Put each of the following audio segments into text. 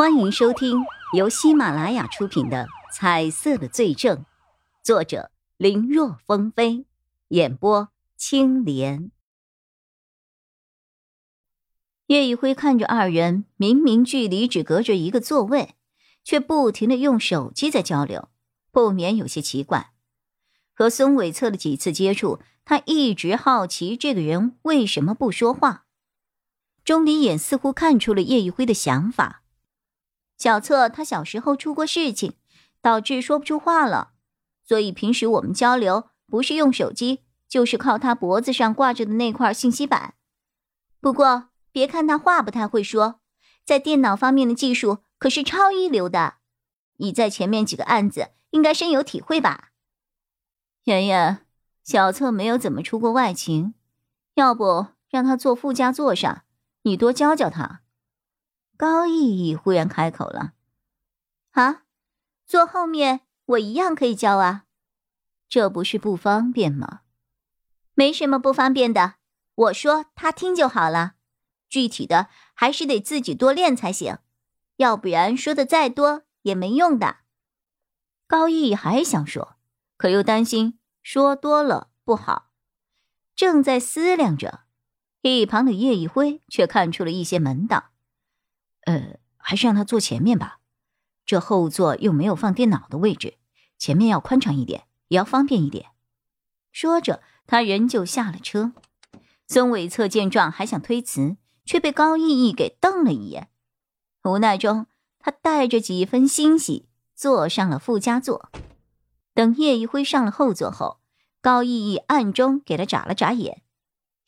欢迎收听由喜马拉雅出品的《彩色的罪证》，作者林若风飞，演播青莲。叶一辉看着二人，明明距离只隔着一个座位，却不停的用手机在交流，不免有些奇怪。和孙伟策的几次接触，他一直好奇这个人为什么不说话。钟离眼似乎看出了叶一辉的想法。小策他小时候出过事情，导致说不出话了，所以平时我们交流不是用手机，就是靠他脖子上挂着的那块信息板。不过别看他话不太会说，在电脑方面的技术可是超一流的。你在前面几个案子应该深有体会吧？妍妍，小策没有怎么出过外勤，要不让他坐副驾座上。你多教教他。高逸逸忽然开口了：“啊，坐后面我一样可以教啊，这不是不方便吗？没什么不方便的，我说他听就好了。具体的还是得自己多练才行，要不然说的再多也没用的。”高逸还想说，可又担心说多了不好，正在思量着。一旁的叶一辉却看出了一些门道，呃，还是让他坐前面吧，这后座又没有放电脑的位置，前面要宽敞一点，也要方便一点。说着，他人就下了车。孙伟策见状，还想推辞，却被高逸逸给瞪了一眼。无奈中，他带着几分欣喜坐上了副驾座。等叶一辉上了后座后，高逸逸暗中给他眨了眨眼。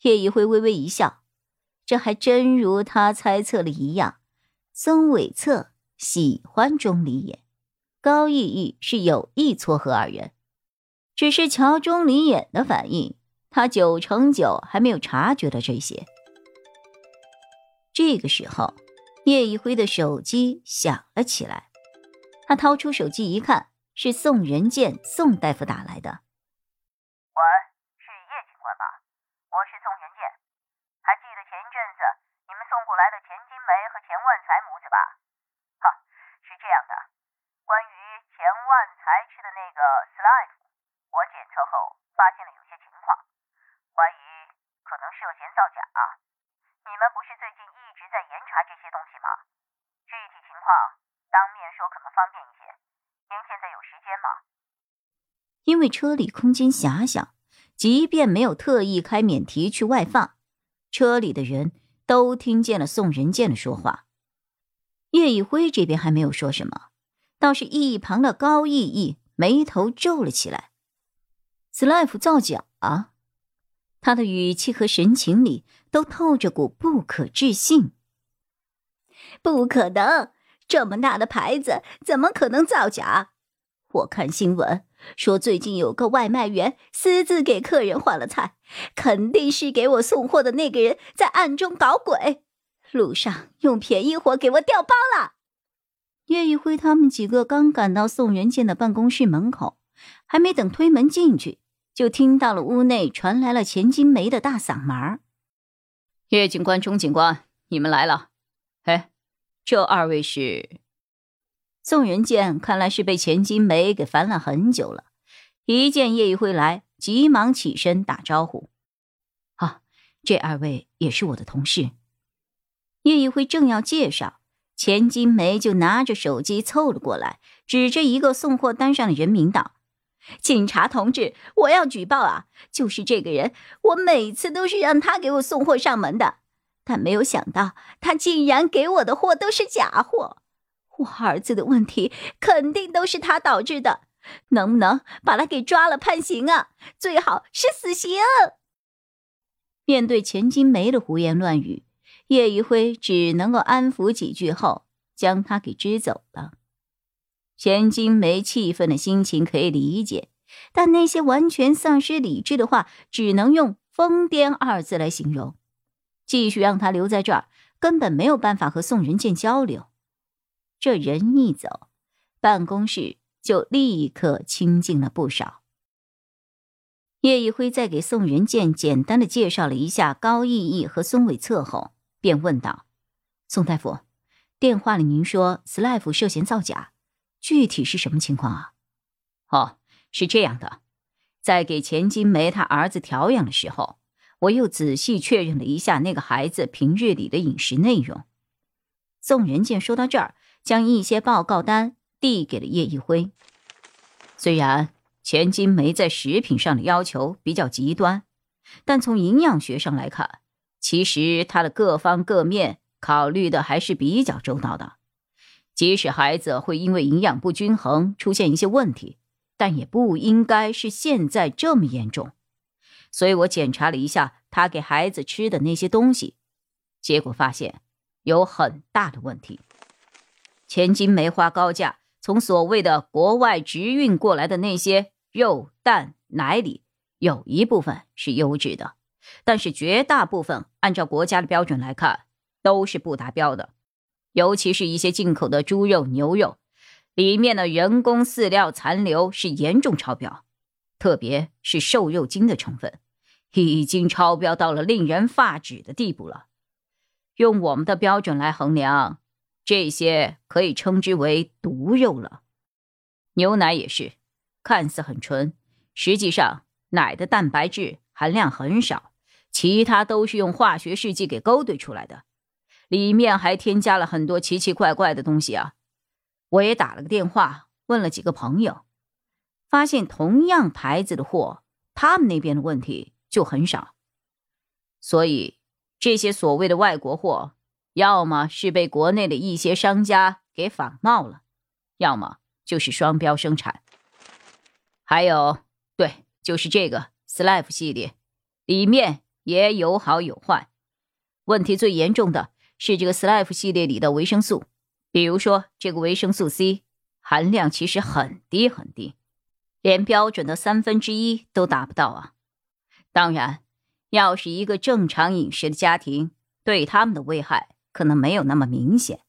叶一辉微微一笑，这还真如他猜测的一样，孙伟策喜欢钟离眼，高逸逸是有意撮合二人。只是瞧钟离眼的反应，他九成九还没有察觉到这些。这个时候，叶一辉的手机响了起来，他掏出手机一看，是宋仁健宋大夫打来的。喂万财母子吧。哈是这样的关于钱万财吃的那个 slide 我检测后发现了有些情况怀疑可能涉嫌造假啊。你们不是最近一直在严查这些东西吗？具体情况当面说可能方便一些您现在有时间吗因为车里空间狭小即便没有特意开免提去外放车里的人都听见了宋仁健的说话叶一辉这边还没有说什么，倒是一旁的高逸逸眉头皱了起来。“Slife 造假啊！”他的语气和神情里都透着股不可置信。不可能，这么大的牌子怎么可能造假？我看新闻说，最近有个外卖员私自给客人换了菜，肯定是给我送货的那个人在暗中搞鬼，路上用便宜货给我调包了。叶一辉他们几个刚赶到宋仁健的办公室门口，还没等推门进去，就听到了屋内传来了钱金梅的大嗓门：“叶警官、钟警官，你们来了。哎，这二位是？”宋仁健看来是被钱金梅给烦了很久了，一见叶一辉来，急忙起身打招呼：“啊，这二位也是我的同事。”叶一辉正要介绍，钱金梅就拿着手机凑了过来，指着一个送货单上的人名道：“警察同志，我要举报啊！就是这个人，我每次都是让他给我送货上门的，但没有想到他竟然给我的货都是假货。”我儿子的问题肯定都是他导致的，能不能把他给抓了判刑啊？最好是死刑。面对钱金梅的胡言乱语，叶一辉只能够安抚几句后，将他给支走了。钱金梅气愤的心情可以理解，但那些完全丧失理智的话，只能用疯癫二字来形容。继续让他留在这儿，根本没有办法和宋仁健交流。这人一走，办公室就立刻清静了不少。叶一辉在给宋仁健简单的介绍了一下高逸逸和孙伟策后，便问道：“宋大夫，电话里您说 Slife 涉嫌造假，具体是什么情况啊？哦，是这样的，在给钱金梅她儿子调养的时候，我又仔细确认了一下那个孩子平日里的饮食内容。宋仁健说到这儿，将一些报告单递给了叶一辉。虽然钱金梅在食品上的要求比较极端，但从营养学上来看，其实他的各方各面考虑的还是比较周到的。即使孩子会因为营养不均衡出现一些问题，但也不应该是现在这么严重。所以我检查了一下他给孩子吃的那些东西，结果发现有很大的问题。千金梅花高价从所谓的国外直运过来的那些肉、蛋、奶里，有一部分是优质的。但是绝大部分按照国家的标准来看，都是不达标的，尤其是一些进口的猪肉、牛肉，里面的人工饲料残留是严重超标，特别是瘦肉精的成分，已经超标到了令人发指的地步了。用我们的标准来衡量，这些可以称之为毒肉了。牛奶也是，看似很纯，实际上奶的蛋白质含量很少。其他都是用化学试剂给勾兑出来的，里面还添加了很多奇奇怪怪的东西啊！我也打了个电话，问了几个朋友，发现同样牌子的货，他们那边的问题就很少。所以这些所谓的外国货，要么是被国内的一些商家给仿冒了，要么就是双标生产。还有，对，就是这个 Slife 系列，里面。也有好有坏，问题最严重的是这个 Slife 系列里的维生素，比如说这个维生素 C 含量其实很低很低，连标准的三分之一都达不到啊。当然，要是一个正常饮食的家庭，对他们的危害可能没有那么明显，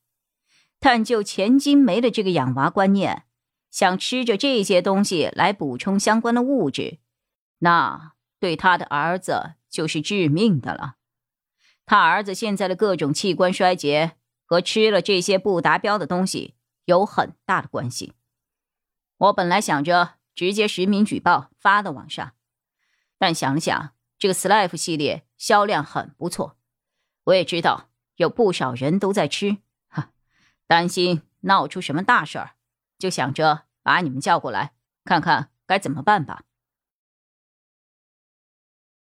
但就钱金梅的这个养娃观念，想吃着这些东西来补充相关的物质，那对他的儿子。就是致命的了。他儿子现在的各种器官衰竭和吃了这些不达标的东西有很大的关系。我本来想着直接实名举报发到网上，但想想，这个 Slife 系列销量很不错，我也知道有不少人都在吃，哈，担心闹出什么大事儿，就想着把你们叫过来，看看该怎么办吧。